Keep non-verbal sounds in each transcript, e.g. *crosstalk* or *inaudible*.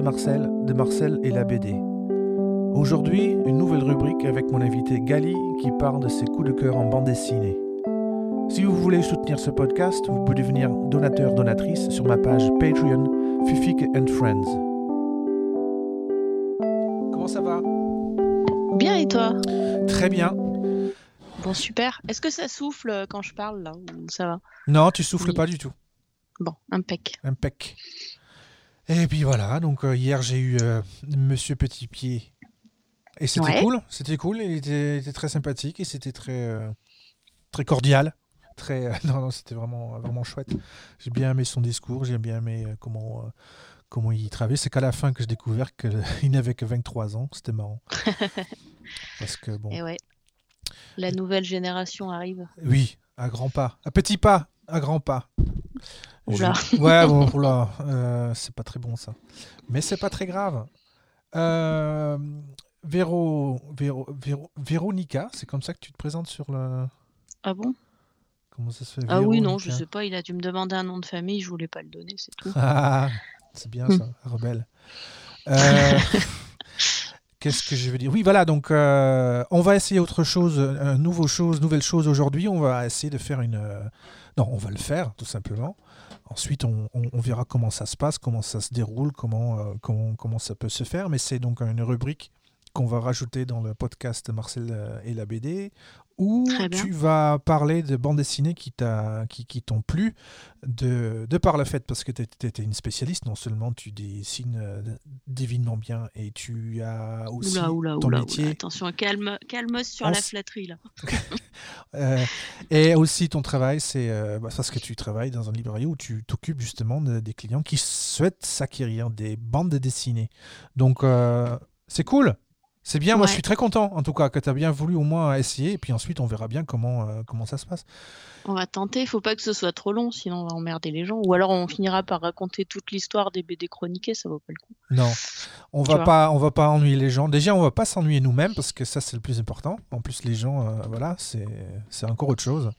C'est Marcel de Marcel et la BD. Aujourd'hui, une nouvelle rubrique avec mon invité Gali qui parle de ses coups de cœur en bande dessinée. Si vous voulez soutenir ce podcast, vous pouvez devenir donateur donatrice sur ma page Patreon Fifik and Friends. Comment ça va? Bien et toi? Très bien. Bon super. Est-ce que ça souffle euh, quand je parle là ça va? Non, tu souffles Oui. pas du tout. Bon, impec. Impec. Et puis voilà, donc euh, hier j'ai eu euh, Monsieur Petit Pied. Et c'était Ouais. cool, c'était cool, il était, très sympathique et c'était très, euh, très cordial. Très, *laughs* non, non, c'était vraiment, vraiment chouette. J'ai bien aimé son discours, j'ai bien aimé comment, comment il travaillait. C'est qu'à la fin que j'ai découvert qu'il *laughs* n'avait que 23 ans, c'était marrant. *laughs* Parce que bon, Et ouais. La nouvelle génération arrive. oui, à grands pas, à petits pas, à grands pas. Oula. Je- *laughs* Ouais, bon, *laughs* oula, euh, c'est pas très bon ça. Mais c'est pas très grave. Euh, Véro, Véro, Véro- Véronica, c'est comme ça que tu te présentes sur le. Ah bon? Comment ça se fait? Ah oui, non, je sais pas. Il a dû me demander un nom de famille. Je voulais pas le donner, c'est tout. Ah, c'est bien ça, *laughs* rebelle. Euh, Qu'est-ce que je veux dire? Oui, voilà, donc euh, on va essayer autre chose, euh, nouveau chose, nouvelle chose aujourd'hui. On va essayer de faire une. Non, on va le faire, tout simplement. Ensuite, on, verra comment ça se passe, comment ça se déroule, comment, euh, ça peut se faire. Mais c'est donc une rubrique qu'on va rajouter dans le podcast Marcel euh, et la BD, où tu vas parler de bandes dessinées qui qui, qui t'ont plu, de, de par le fait, parce que tu étais une spécialiste, non seulement tu dessines euh, divinement bien, et tu as aussi Oula, oula, ton oula, métier. Attention, calme, calme sur On la flatterie là. *laughs* euh, et aussi ton travail, c'est euh, bah, parce que tu travailles dans un librairie où tu t'occupes justement de- des clients qui souhaitent s'acquérir des bandes dessinées. Donc euh, c'est cool, c'est bien. Moi, je suis très content en tout cas que tu as bien voulu au moins essayer. Et puis ensuite, on verra bien comment, euh, comment ça se passe. On va tenter. Faut pas que ce soit trop long, sinon on va emmerder les gens. Ou alors on finira par raconter toute l'histoire des BD chroniqués. Ça vaut pas le coup. Non, on Tu va pas, on va pas ennuyer les gens. Déjà, on va pas s'ennuyer nous-mêmes parce que ça c'est le plus important. En plus, les gens, euh, voilà, c'est c'est encore autre chose.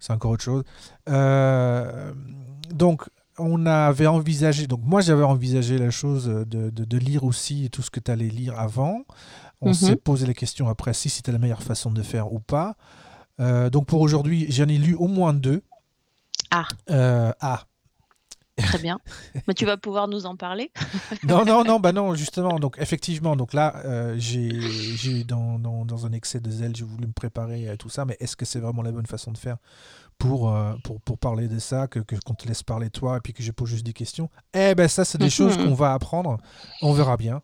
C'est encore autre chose. Euh, donc, on avait envisagé. Donc, moi, j'avais envisagé la chose de, de- de lire aussi tout ce que tu allais lire avant. On Mhm. s'est posé la question après si c'était la meilleure façon de faire ou pas. Euh, donc, pour aujourd'hui, j'en ai lu au moins deux. Ah. Euh, ah. Très bien. Mais tu vas pouvoir nous en parler. *laughs* non, non, non, bah non, justement. Donc, effectivement, donc là, euh, j'ai, j'ai dans, dans, dans un excès de zèle, j'ai voulu me préparer à tout ça, mais est-ce que c'est vraiment la bonne façon de faire? Pour, euh, pour, pour parler de ça, que, qu'on te laisse parler toi et puis que je pose juste des questions Eh ben, ça, c'est des Mhm. choses qu'on va apprendre. On verra bien.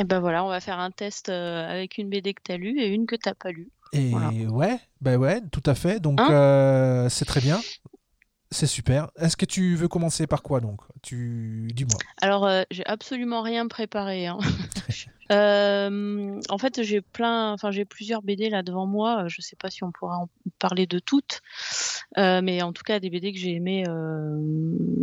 Et ben voilà, on va faire un test euh, avec une BD que tu as lue et une que t'as pas lue. Et Voilà. ouais, ben ouais, tout à fait. Donc, Hein euh, c'est très bien. C'est super. Est-ce que tu veux commencer par quoi donc? Tu dis-moi. Alors, euh, j'ai absolument rien préparé. hein. *laughs* Euh, en fait, j'ai plein, enfin, j'ai plusieurs BD là devant moi. Euh, Je sais pas si on pourra en parler de toutes, Euh, mais en tout cas, des BD que j'ai aimées. euh,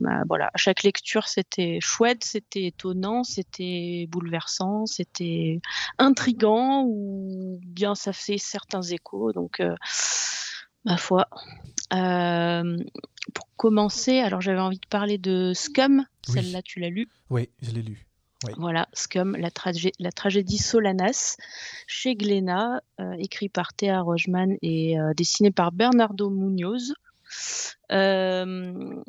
bah, voilà, à chaque lecture, c'était chouette, c'était étonnant, c'était bouleversant, c'était intrigant ou bien ça fait certains échos. Donc, ma foi. Pour commencer, alors j'avais envie de parler de Scum. Oui. Celle-là, tu l'as lu. Oui, je l'ai lu. Voilà, Scum, la, la tragédie Solanas, chez Glénat, euh, écrit par Théa Rogeman et euh, dessiné par Bernardo Munoz. Euh,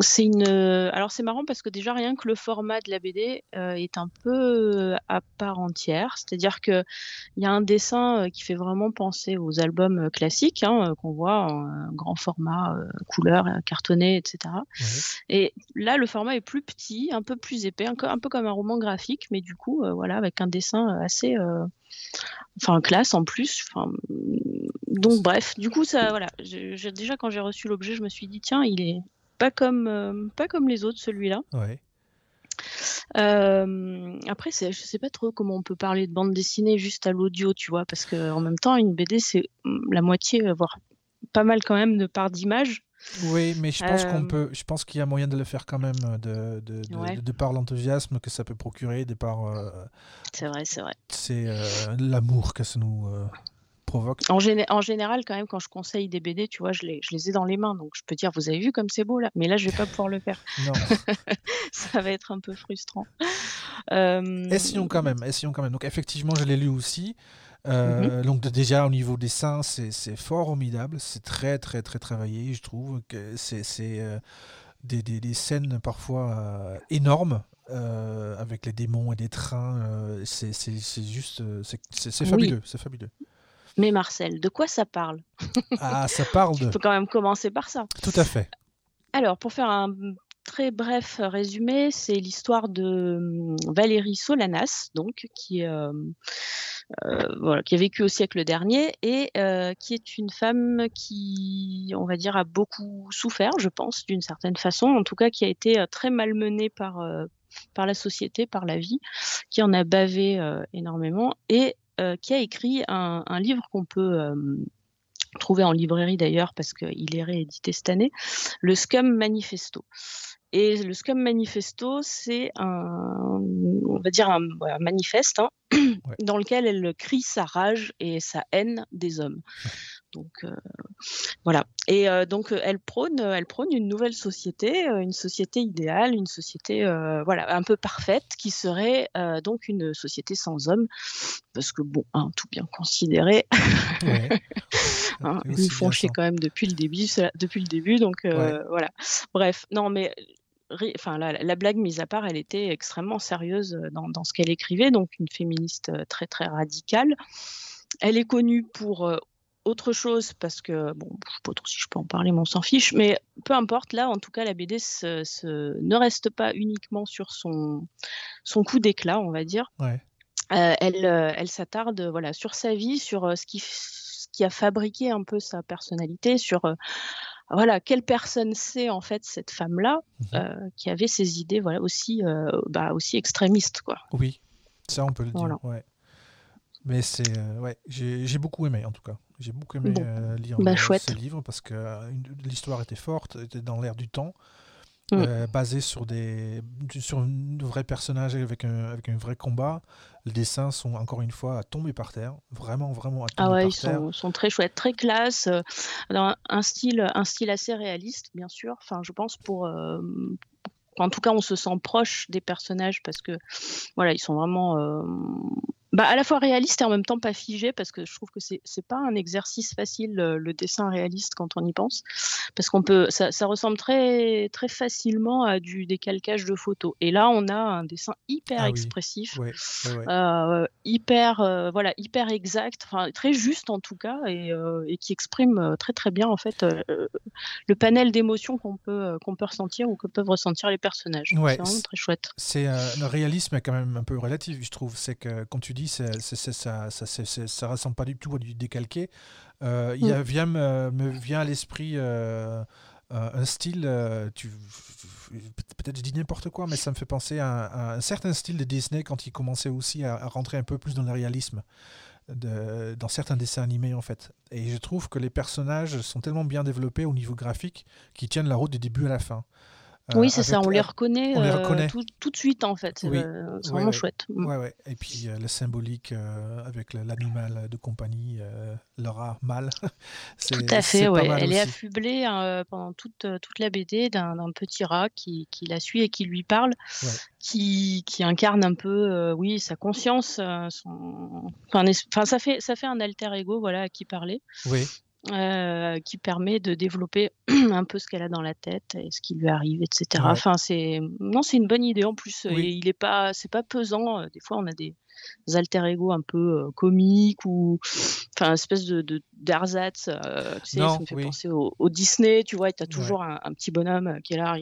c'est une. Alors c'est marrant parce que déjà rien que le format de la BD euh, est un peu à part entière, c'est-à-dire que il y a un dessin euh, qui fait vraiment penser aux albums euh, classiques hein, euh, qu'on voit en euh, grand format, euh, couleur, euh, cartonné, etc. Et là, le format est plus petit, un peu plus épais, un, peu comme un roman graphique, mais du coup, euh, voilà, avec un dessin euh, assez, euh, enfin, classe en plus. Enfin, donc, bref, du coup, ça, voilà. déjà, quand j'ai reçu l'objet, je me suis dit, tiens, il est pas comme, euh, pas comme les autres, celui-là. Ouais. Euh, après, je sais pas trop comment on peut parler de bande dessinée juste à l'audio, tu vois, parce que en même temps, une BD, c'est mm, la moitié, euh, voire pas mal quand même de part d'image. Oui, mais je pense qu'on peut, je pense qu'il y a moyen de le faire quand même de, de, de, Ouais. de- de par l'enthousiasme que ça peut procurer, de par euh, C'est vrai, c'est vrai. c'est l'amour que ça nous provoque. En, en, général, quand même, quand je conseille des BD, tu vois, je les, je les ai dans les mains. Donc, je peux dire, vous avez vu comme c'est beau là. Mais là, je vais pas pouvoir le faire. Non. *laughs* ça va être un peu frustrant. Euh... Essayons quand même. Essayons quand même. Donc, effectivement, je l'ai lu aussi. Euh, mhm. Donc déjà au niveau dessin, c'est formidable, c'est très très très travaillé, je trouve que c'est euh, des, des, des, scènes parfois énormes avec les démons et des trains. C'est juste. C'est fabuleux. C'est fabuleux. Mais Marcel, de quoi ça parle? Ah, ça parle *laughs* de. Il faut quand même commencer par ça. Tout à fait. Alors, pour faire un très bref résumé, c'est l'histoire de hum, Valérie Solanas, donc, qui, euh, voilà, qui a vécu au siècle dernier et qui est une femme qui, on va dire, a beaucoup souffert, je pense, d'une certaine façon, en tout cas qui a été très malmenée par, par la société, par la vie, qui en a bavé euh, énormément et euh, qui a écrit un, livre qu'on peut euh, trouver en librairie d'ailleurs parce qu'il est réédité cette année, le Scum Manifesto. Et le Scum Manifesto, c'est un, on va dire un, manifeste hein, *clears throat* dans lequel elle crie sa rage et sa haine des hommes. Donc euh, voilà. Et euh, donc euh, elle prône, elle prône une nouvelle société, une société idéale, une société voilà un peu parfaite qui serait donc une société sans hommes, parce que bon, hein, tout bien considéré, *laughs* hein, ils nous font chier quand même depuis le début, depuis le début. Donc voilà. Bref, non mais enfin la, blague mise à part, elle était extrêmement sérieuse dans, dans ce qu'elle écrivait, donc une féministe très très radicale. Elle est connue pour autre chose parce que bon, je sais pas trop si je peux en parler, mais on s'en fiche. Mais peu importe, là, en tout cas, la BD ne reste pas uniquement sur son, son coup d'éclat, on va dire. Euh, elle, euh, elle s'attarde voilà sur sa vie, sur euh, ce qui, ce qui a fabriqué un peu sa personnalité, sur voilà quelle personne c'est en fait cette femme-là mmh qui avait ces idées voilà aussi bah, aussi extrémistes quoi. Oui, ça on peut le dire. Ouais. Mais c'est ouais, j'ai beaucoup aimé en tout cas. J'ai beaucoup aimé euh, lire bah, ce livre parce que euh, l'histoire était forte, était dans l'air du temps, mm. euh, basée sur des sur un vrai personnage avec un, avec un vrai combat. Les dessins sont encore une fois à tomber par terre, vraiment vraiment à tomber ah ouais, par ils Sont, sont, très chouettes, très classe, dans un style un style assez réaliste bien sûr. Enfin, je pense pour en tout cas, on se sent proche des personnages parce que voilà, ils sont vraiment bah, à la fois réaliste et en même temps pas figé parce que je trouve que c'est pas un exercice facile le, dessin réaliste quand on y pense parce qu'on peut ça, ça, ressemble très très facilement à du décalcage de photos. Et là on a un dessin hyper ah expressif euh, hyper euh, voilà hyper exact enfin très juste en tout cas et, euh, et qui exprime très très bien en fait le panel d'émotions qu'on peut qu'on peut ressentir ou que peuvent ressentir les personnages. C'est vraiment très chouette. c'est le réalisme est quand même un peu relatif je trouve. C'est que quand tu dis ça, ça, ça, ressemble pas du tout à du décalqué. Euh, il mm. vient, me, me, vient à l'esprit euh, un style, euh, tu, peut-être je dis n'importe quoi, mais ça me fait penser à, un certain style de Disney quand il commençait aussi à, rentrer un peu plus dans le réalisme. De, dans certains dessins animés en fait. Et je trouve que les personnages sont tellement bien développés au niveau graphique qu'ils tiennent la route du début à la fin. Oui, c'est ça, on les reconnaît, euh, tout, tout, de suite en fait. C'est euh, vraiment chouette. Mm. Ouais, ouais. Et puis euh, le symbolique avec l'animal de compagnie, Laura Mal. *laughs* tout à fait, ouais. Elle est affublée pendant toute, toute la BD d'un petit rat qui, qui, la suit et qui lui parle, qui, qui, incarne un peu, oui, sa conscience. Son... Enfin, ça, fait, ça fait un alter ego voilà, à qui parler. Oui. Euh, qui permet de développer *clears throat* un peu ce qu'elle a dans la tête et ce qui lui arrive, etc. Enfin, c'est non, c'est une bonne idée en plus. Et il est pas, c'est pas pesant. Des fois, on a des, alter ego un peu euh, comiques ou enfin espèce de d'ersatz. Euh, tu sais, ça me fait penser au, Disney. Tu vois, tu as toujours un, petit bonhomme qui est là.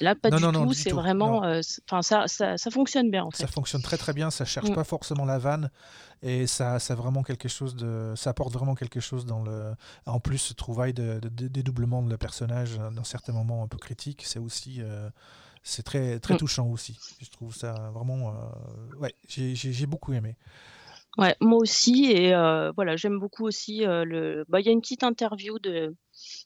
Là, pas du tout. C'est vraiment. Enfin, ça, ça, ça, fonctionne bien. En fait. Ça fonctionne très très bien. Ça cherche mm. pas forcément la vanne et ça, ça vraiment quelque chose de, ça apporte vraiment quelque chose dans le. En plus, ce trouvaille de, dédoublement de le personnage dans certains moments un peu critiques, c'est aussi, euh, c'est très très mm. touchant aussi. Je trouve ça vraiment, euh, ouais, j'ai beaucoup aimé. Ouais, moi aussi et euh, voilà, j'aime beaucoup aussi le. Bah, il y a une petite interview de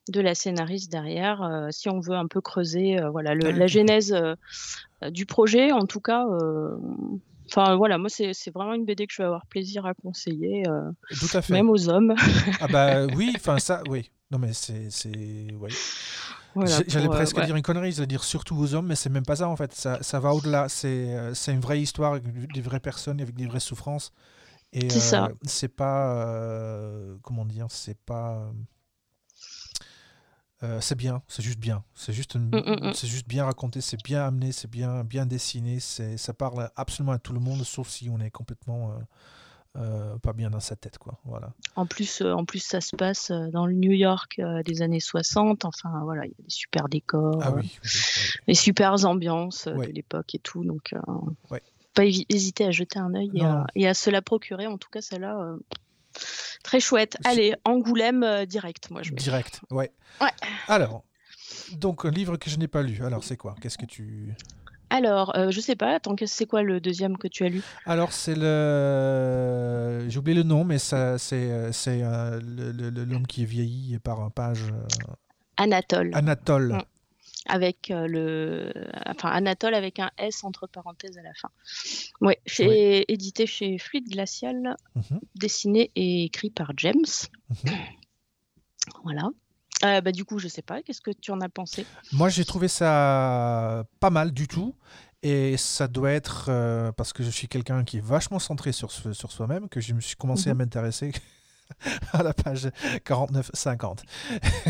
de la scénariste derrière, si on veut un peu creuser, voilà, le, la genèse du projet, en tout cas Enfin voilà, moi c'est vraiment une BD que je vais avoir plaisir à conseiller, Tout à fait. même aux hommes. *laughs* Ah bah oui, enfin ça, oui. Non mais c'est. J'allais presque dire une connerie, j'allais dire surtout aux hommes, mais c'est même pas ça en fait. Ça, ça va au-delà. C'est, c'est une vraie histoire avec des vraies personnes, avec des vraies souffrances. Et c'est ça. C'est pas, comment dire, c'est pas. Euh, c'est bien, c'est juste bien. C'est juste, mmh, mmh, mmh. c'est juste bien raconté, c'est bien amené, c'est bien, bien dessiné. C'est, ça parle absolument à tout le monde, sauf si on est complètement euh, euh, pas bien dans sa tête, quoi. Voilà. En plus, en plus, ça se passe dans le New York des années 60. Enfin, voilà, il y a des super décors, ah, oui, des super ambiances de l'époque et tout. Donc, pas hésiter à jeter un œil et à, et à, se la procurer. En tout cas, celle-là Très chouette. Allez, Angoulême euh, direct, moi je Direct, ouais. Ouais. Alors, donc un livre que je n'ai pas lu. Alors c'est quoi? Qu'est-ce que tu alors, euh, je sais pas, attends, c'est quoi le deuxième que tu as lu? Alors, c'est le. J'ai oublié le nom, mais ça, c'est, euh, c'est l'homme qui est vieilli par un page. Anatole. Anatole. Mm avec euh, le, enfin Anatole avec un S entre parenthèses à la fin. Ouais, chez, édité chez Fluide Glacial, mhm. dessiné et écrit par James. Mhm. Voilà. Euh, bah, du coup, je sais pas, qu'est-ce que tu en as pensé? Moi, j'ai trouvé ça pas mal du tout. Et ça doit être euh, parce que je suis quelqu'un qui est vachement centré sur, sur soi-même que je me suis commencé à mhm. m'intéresser *laughs* à la page 49-50.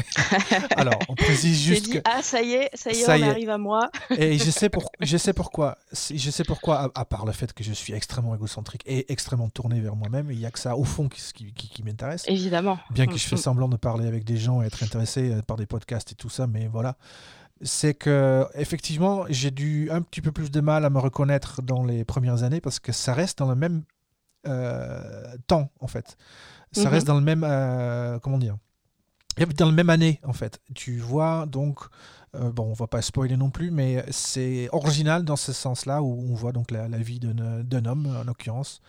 *laughs* Alors, on précise juste dit, Ah, ça y est, ça y est, on arrive à moi. et je sais, pour, *laughs* je sais pourquoi. Je sais pourquoi, à, part le fait que je suis extrêmement égocentrique et extrêmement tourné vers moi-même, il n'y a que ça, au fond, qui, qui, m'intéresse. Évidemment. Bien que je fais mm, mm. semblant de parler avec des gens et être intéressé euh, par des podcasts et tout ça, mais voilà c'est que effectivement j'ai dû un petit peu plus de mal à me reconnaître dans les premières années parce que ça reste dans le même euh, temps en fait. Ça reste mhm. dans le même. Euh, comment dire Dans même année, en fait. Tu vois, donc. Euh, bon, on va pas spoiler non plus, mais c'est original dans ce sens-là où on voit donc la, vie d'un homme, en l'occurrence,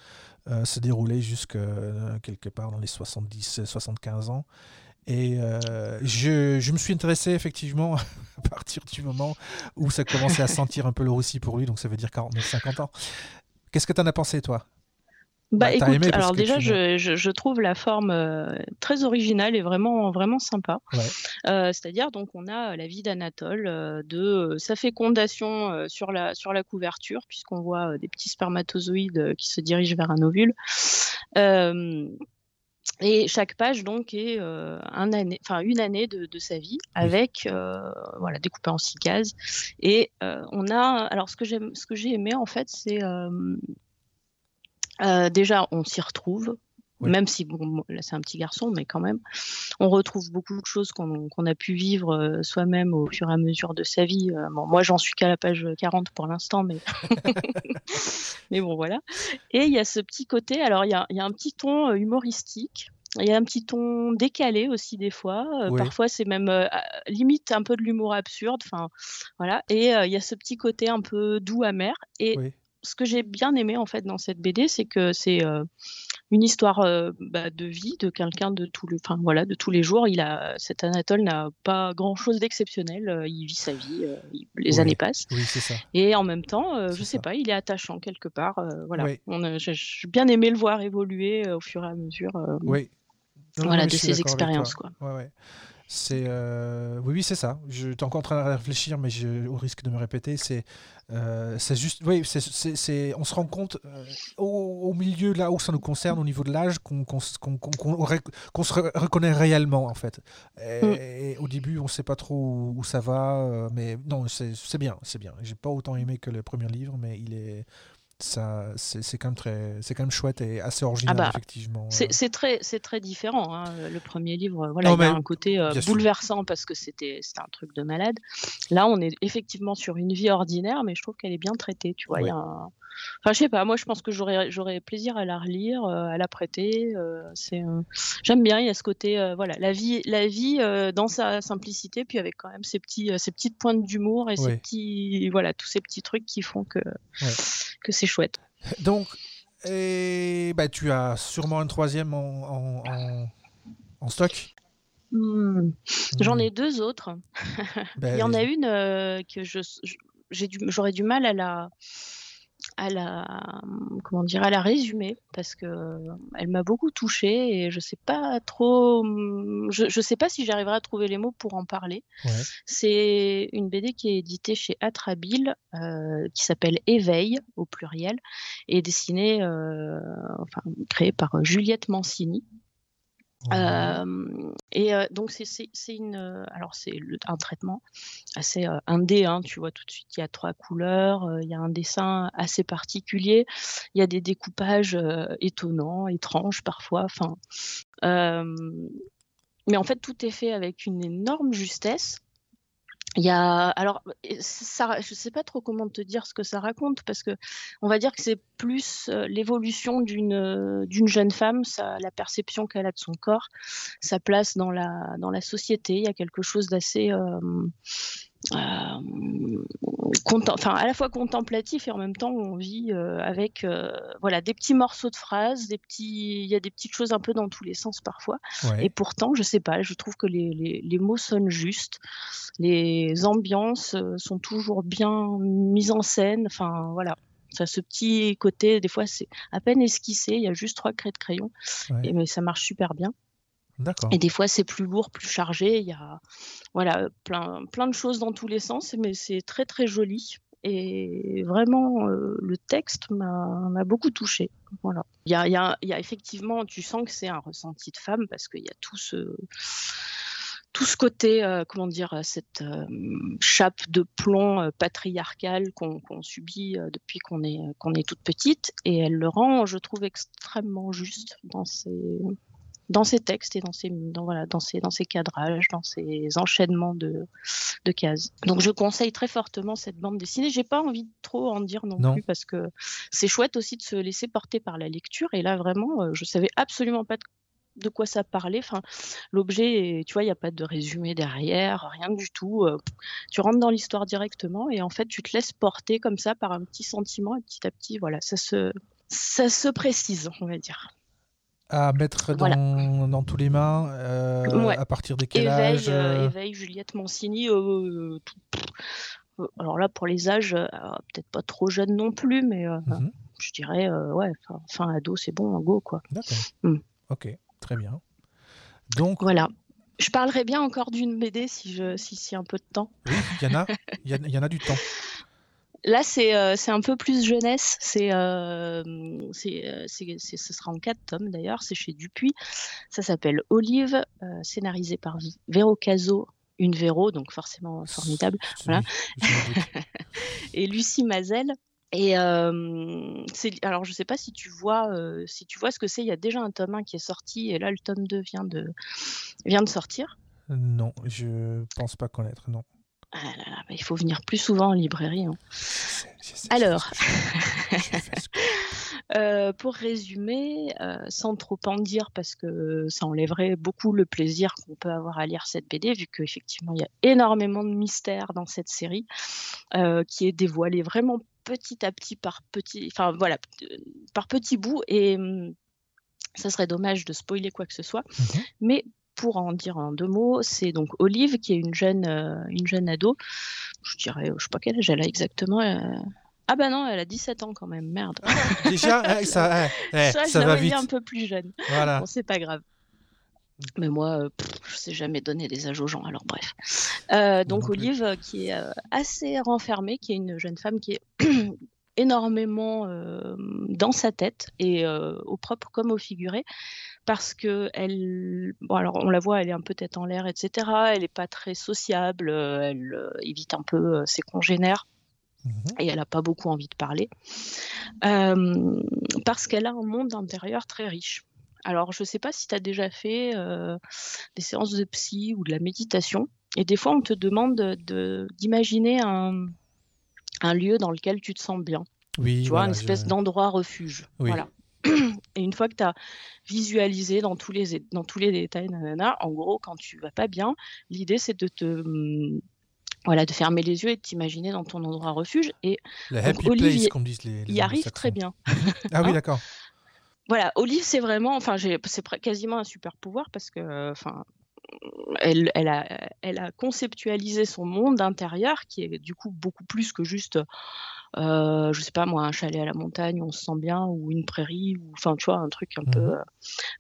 euh, se dérouler jusque quelque part dans les 70-75 ans. Et je, je, me suis intéressé effectivement *laughs* à partir du moment où ça commençait à sentir un peu le roussi pour lui, donc ça veut dire 49-50 ans. Qu'est-ce que tu en as pensé, toi? Bah, bah écoute, alors déjà, je, je, trouve la forme euh, très originale et vraiment, vraiment sympa. Euh, c'est-à-dire, donc, on a la vie d'Anatole, euh, de sa fécondation sur, la, sur la couverture, puisqu'on voit des petits spermatozoïdes qui se dirigent vers un ovule. et chaque page, donc, est un année, une année de, de, sa vie, avec, voilà, découpé en six cases. Et on a, alors, ce que j'ai aimé, en fait, c'est euh, déjà, on s'y retrouve, même si bon, là c'est un petit garçon, mais quand même, on retrouve beaucoup de choses qu'on a pu vivre euh, soi-même au fur et à mesure de sa vie. Euh, moi, j'en suis qu'à la page 40 pour l'instant, mais *laughs* *laughs* mais bon voilà. Et il y a ce petit côté, alors il y a, y a, un petit ton humoristique. Il y a un petit ton décalé aussi des fois. Parfois, c'est même limite un peu de l'humour absurde. Enfin, voilà. Et il y a ce petit côté un peu doux, amer. Et ce que j'ai bien aimé en fait dans cette BD, c'est que c'est euh, une histoire euh, bah, de vie de quelqu'un de tout le, enfin voilà, de tous les jours. Il a cet Anatole n'a pas grand chose d'exceptionnel. Euh, il vit sa vie, les années passent. Oui, ça. Et en même temps, je sais pas, il est attachant quelque part. voilà. j'ai bien aimé le voir évoluer au fur et à mesure. oui. voilà, de ses expériences quoi. Ouais, c'est euh, oui, oui, c'est ça. Je suis encore en train de réfléchir, mais je, au risque de me répéter, c'est euh, c'est juste, oui, c'est, on se rend compte euh, au, milieu là où ça nous concerne, au niveau de l'âge, qu'on, qu'on, se reconnaît réellement en fait. Et, mm. au début, on ne sait pas trop où, ça va, mais non, c'est, c'est bien, c'est bien. J'ai pas autant aimé que le premier livre, mais il est ça c'est quand même très c'est quand même chouette et assez original ah bah, effectivement c'est euh. très c'est très différent hein. le premier livre voilà il y a un côté euh, bouleversant parce que c'était un truc de malade là on est effectivement sur une vie ordinaire mais je trouve qu'elle est bien traitée tu vois il y a un, Enfin, je sais pas, moi je pense que j'aurais, plaisir à la relire, euh, à la prêter. Euh, c'est, euh, j'aime bien, il y a ce côté, voilà, la vie, la vie dans sa simplicité, puis avec quand même ces, petits, ces petites pointes d'humour et ces petits, voilà, tous ces petits trucs qui font que, que c'est chouette. Donc, et, bah, tu as sûrement un troisième en, en, stock? Hmm. J'en ai deux autres. Ben, il y en a une que je, j'aurais du mal à la à la comment dire à la résumer parce que elle m'a beaucoup touchée et je sais pas trop je, je sais pas si j'arriverai à trouver les mots pour en parler. C'est une BD qui est éditée chez Atrabile euh, qui s'appelle Éveil au pluriel et dessinée euh, enfin créée par Juliette Mancini et donc c'est une alors c'est un traitement assez indé hein, tu vois tout de suite il y a trois couleurs il y a un dessin assez particulier il y a des découpages étonnants étranges parfois enfin mais en fait tout est fait avec une énorme justesse il y a alors je sais pas trop comment te dire ce que ça raconte parce que on va dire que c'est plus euh, l'évolution d'une euh, d'une jeune femme, la perception qu'elle a de son corps, sa place dans la dans la société. Il y a quelque chose d'assez euh, enfin à la fois contemplatif et en même temps on vit euh, avec euh, voilà des petits morceaux de phrases, des petits, il y a des petites choses un peu dans tous les sens parfois. Et pourtant, je sais pas, je trouve que les, les, les mots sonnent justes, les ambiances sont toujours bien mises en scène. Enfin voilà, ça ce petit côté, des fois c'est à peine esquissé, il y a juste trois craies de crayon, et, mais ça marche super bien. Et des fois, c'est plus lourd, plus chargé. Il y a voilà, plein, plein de choses dans tous les sens, mais c'est très, très joli. Et vraiment, euh, le texte m'a beaucoup touché. Voilà. Il y a, y, a, y a, effectivement, tu sens que c'est un ressenti de femme parce qu'il y a tout ce, tout ce côté, euh, comment dire, cette euh, chape de plomb patriarcale qu'on subit depuis qu'on est, qu'on est toute petite. Et elle le rend, je trouve, extrêmement juste dans ses, dans ces textes et dans ces, dans, voilà, dans ces, dans ces cadrages, dans ces enchaînements de, de cases. Donc je conseille très fortement cette bande dessinée. J'ai pas envie de trop en dire non, plus parce que c'est chouette aussi de se laisser porter par la lecture. Et là vraiment, euh, je savais absolument pas de, quoi ça parlait. Enfin, l'objet, tu vois, il n'y a pas de résumé derrière, rien du tout. Euh, tu rentres dans l'histoire directement et en fait, tu te laisses porter comme ça par un petit sentiment et petit à petit, voilà, ça se, ça se précise, on va dire à mettre dans, dans, tous les mains euh, à partir de quel âge euh, euh Éveil, Juliette Mancini. alors là, pour les âges, peut-être pas trop jeune non plus, mais mhm. je dirais, ouais, fin, ado, c'est bon, go, quoi. D'accord. Hmm. Ok, très bien. Donc. Voilà. Je parlerai bien encore d'une BD si je si, si un peu de temps. Oui, il y en a, *laughs* il y, y en a du temps. Là, euh, c'est un peu plus jeunesse. C'est euh, euh ce sera en quatre tomes d'ailleurs. C'est chez Dupuis. Ça s'appelle Olive, euh, scénarisé par Véro Caso, une Véro, donc forcément formidable. Voilà. *laughs* et Lucie Mazel. Et alors, je sais pas si tu vois, si tu vois ce que c'est. Il y a déjà un tome 1 qui est sorti, et là, le tome 2 vient de, vient de sortir. Non, je pense pas connaître, non. Ah bah, il faut venir plus souvent en librairie. Hein. Alors, *laughs* euh, pour résumer, euh, sans trop en dire, parce que ça enlèverait beaucoup le plaisir qu'on peut avoir à lire cette BD, vu qu'effectivement il y a énormément de mystères dans cette série, euh, qui est dévoilé vraiment petit à petit par petit, enfin voilà, par petits bouts, et hum, ça serait dommage de spoiler quoi que ce soit. Mhm. Mais pour en dire en deux mots, c'est donc Olive qui est une jeune, euh, une jeune ado. Je dirais, je sais pas quel âge elle a exactement. Euh. Ah bah non, elle a 17 ans quand même, merde. Ah, déjà, *laughs* ça, ça, va vite. un peu plus jeune. Voilà. Bon, c'est pas grave. Mais moi, euh, je sais jamais donner des âges aux gens, alors bref. donc Olive, qui est assez renfermée, qui est une jeune femme qui est *clears throat* énormément dans sa tête et au propre comme au figuré parce que elle, bon alors on la voit, elle est un peu tête en l'air, etc. Elle n'est pas très sociable, euh, elle euh, évite un peu euh, ses congénères. Mhm. Et elle n'a pas beaucoup envie de parler. parce qu'elle a un monde intérieur très riche. Alors, je ne sais pas si tu as déjà fait des séances de psy ou de la méditation. Et des fois, on te demande d'imaginer un, un, lieu dans lequel tu te sens bien. Oui, tu vois, une espèce d'endroit refuge. Voilà. Et une fois que tu as visualisé dans tous les, dans tous les détails, en gros, quand tu vas pas bien, l'idée c'est de te hum, voilà, de fermer les yeux et de t'imaginer dans ton endroit refuge. Et le happy place, comme disent les, Il arrive très bien. *laughs* ah oui, hein d'accord. Voilà, Olive, c'est vraiment, enfin, c'est quasiment un super pouvoir parce que, enfin, elle, elle, a, elle a conceptualisé son monde intérieur qui est du coup beaucoup plus que juste euh, je sais pas moi, un chalet à la montagne où on se sent bien, ou une prairie, ou enfin tu vois, un truc un Mhm. peu euh,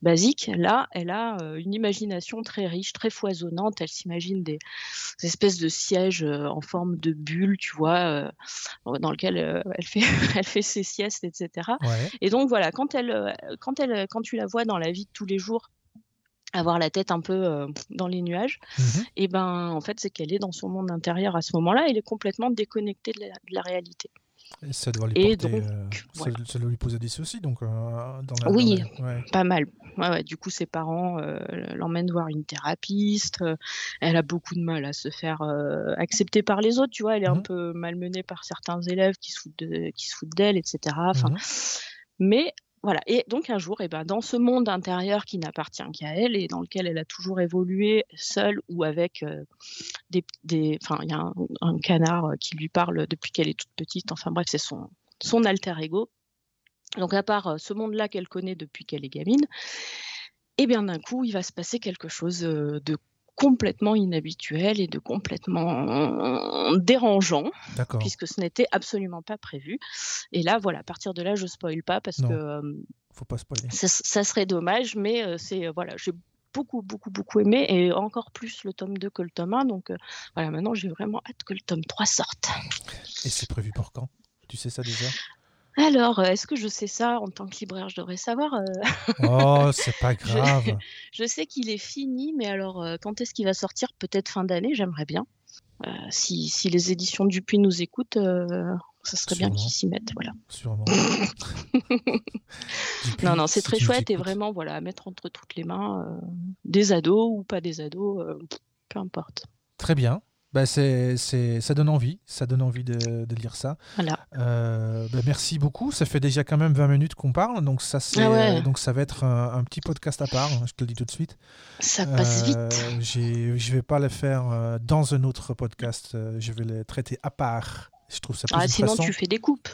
basique. Là, elle a euh, une imagination très riche, très foisonnante. Elle s'imagine des, des espèces de sièges euh, en forme de bulle, tu vois, dans lequel elle fait *laughs* elle fait ses siestes, etc. Ouais. Et donc voilà, quand elle, quand elle, quand tu la vois dans la vie de tous les jours, avoir la tête un peu euh, dans les nuages, Mhm. et ben en fait c'est qu'elle est dans son monde intérieur à ce moment-là, elle est complètement déconnectée de la, de la réalité. Et ça doit lui Et porter, donc, euh, ça- voilà. ça, doit lui poser des soucis donc euh, dans la, Oui. dans la- ouais. Pas mal. Ouais, ouais, du coup, ses parents l'emmènent voir une thérapeute. elle a beaucoup de mal à se faire accepter par les autres. Tu vois, elle est un Mhm. peu malmenée par certains élèves qui se foutent de- qui se foutent d'elle, etc. Enfin, Mhm. Mais voilà. Et donc un jour, et ben, dans ce monde intérieur qui n'appartient qu'à elle et dans lequel elle a toujours évolué seule ou avec euh, des, enfin, il y a un, canard euh, qui lui parle depuis qu'elle est toute petite. Enfin bref, c'est son alter ego. Donc à part euh, ce monde-là qu'elle connaît depuis qu'elle est gamine, et bien d'un coup, il va se passer quelque chose de complètement inhabituel et de complètement dérangeant puisque ce n'était absolument pas prévu. Et là, voilà, à partir de là, je spoil pas parce Non. que euh, Faut pas spoiler. ça, ça serait dommage, mais euh, c'est euh, voilà, j'ai beaucoup beaucoup beaucoup aimé et encore plus le tome 2 que le tome 1 donc euh, voilà, maintenant j'ai vraiment hâte que le tome 3 sorte. Et c'est prévu pour quand? Tu sais ça déjà? Alors, euh, est-ce que je sais ça en tant que libraire, je devrais savoir euh, *laughs* Oh, c'est pas *laughs* grave. *laughs* Je sais qu'il est fini, mais alors euh, quand est-ce qu'il va sortir? Peut-être fin d'année, j'aimerais bien. Euh, si, si les éditions Dupuis nous écoutent, euh, ça serait bien Sûrement. qu'ils s'y mettent. Voilà. Sûrement. Non, non, c'est si très tu nous chouette et écoutes. vraiment, voilà, à mettre entre toutes les mains euh, des ados ou pas des ados, euh, peu importe. Très bien. Bah, c'est, c'est, ça donne envie, ça donne envie de, de lire ça. Voilà. Euh, bah, merci beaucoup. Ça fait déjà quand même 20 minutes qu'on parle, donc ça, Ah ouais. euh, donc ça va être un, un petit podcast à part. hein, je te le dis tout de suite. Ça passe Euh, vite. j'ai- je vais pas le faire euh, dans un autre podcast. euh, je vais le traiter à part. Je trouve ça plus Ah, sinon, tu fais des coupes.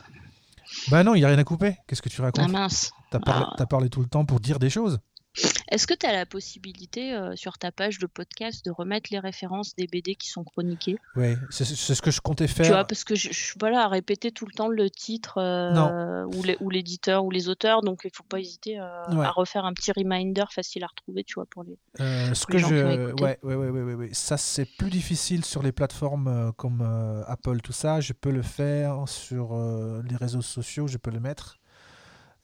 Bah non, il y a rien à couper. Qu'est-ce que tu Ah racontes mince. T'as parlé, Ah. parlé tout le temps pour dire des choses? Est-ce que tu as la possibilité euh, sur ta page de podcast de remettre les références des BD qui sont chroniquées? Ouais, c'est, ce que je comptais faire. Tu vois, parce que je, je suis pas là à répéter tout le temps le titre euh, ou l'éditeur ou les auteurs, donc il faut pas hésiter euh, Ouais. à refaire un petit reminder facile à retrouver, tu vois, pour les. Ce pour les que gens je, écouté. ouais, ouais, ouais, ouais, ouais, ouais. ça c'est plus difficile sur les plateformes comme Apple, tout ça. Je peux le faire sur les réseaux sociaux, je peux le mettre.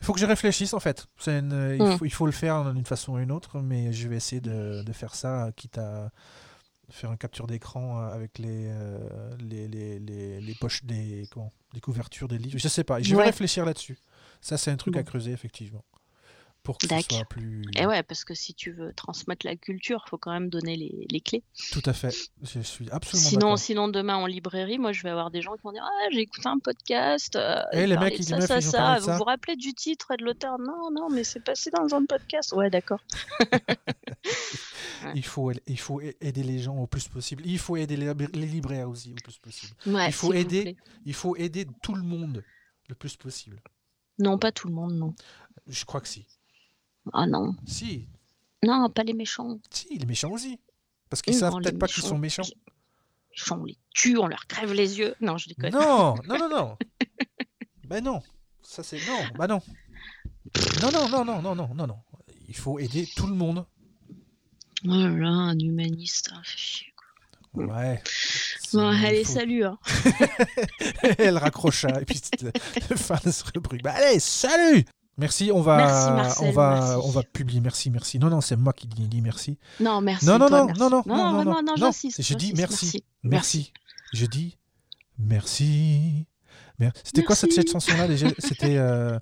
Il faut que je réfléchisse en fait. Une- il, Mm. faut, il faut le faire d'une façon ou une autre, mais je vais essayer de, de faire ça, quitte à faire un capture d'écran euh, avec les, euh, les, les, les, les poches, des, comment, les couvertures des livres. Je sais pas, je vais Ouais. réfléchir là-dessus. Ça c'est un truc à creuser effectivement. Pour que ce soit plus... Et ouais, parce que si tu veux transmettre la culture, faut quand même donner les, les clés. Tout à fait. Je suis absolument Sinon, sinon demain en librairie, moi je vais avoir des gens qui vont dire ah j'ai écouté un podcast. euh, Eh, il les mecs, ils- ça, meufs, ça, ils ça. de Vous ça. vous rappelez du titre et de l'auteur? Non, non, mais c'est passé dans un podcast. Ouais, d'accord. *laughs* Il faut, il faut aider les gens au plus possible. Il faut aider les, les libraires aussi au plus possible. Ouais, Il faut aider. Il faut aider tout le monde le plus possible. Non, pas tout le monde, non. Je crois que si. Ah non, Si, non, pas les méchants. si, les méchants aussi. Parce qu'ils savent les peut-être pas qu'ils sont méchants. Les méchants, on les tue, on leur crève les yeux. Non, je déconne. Non, non, *laughs* non, non. ben non. Ça c'est non. Bah non. Non, non, non, non, non, non, non, non. Il faut aider tout le monde. Oh là là, un humaniste, hein, fait chier, quoi. Ouais. Bon, allez, faut- salut. Hein. *laughs* Elle raccrocha et puis fin de ce rubrique. Bah, allez, salut Merci, on va, Merci, Marcel, on va, merci. on va publier. Merci, merci. Non, non, c'est moi qui dis, dis merci. Non, merci. Non, non, toi, non, merci. non, non, non, non, non, non, non, non. j'insiste. Je dis merci, merci. Je dis merci. Mer- C'était quoi cette, cette chanson-là déjà? *laughs* C'était euh,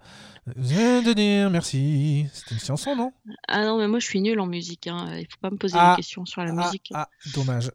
de dire merci. C'était une chanson, non? Ah non, mais moi je suis nulle en musique. Hein. Il faut pas me poser Ah, des questions sur la ah, musique. ah, dommage.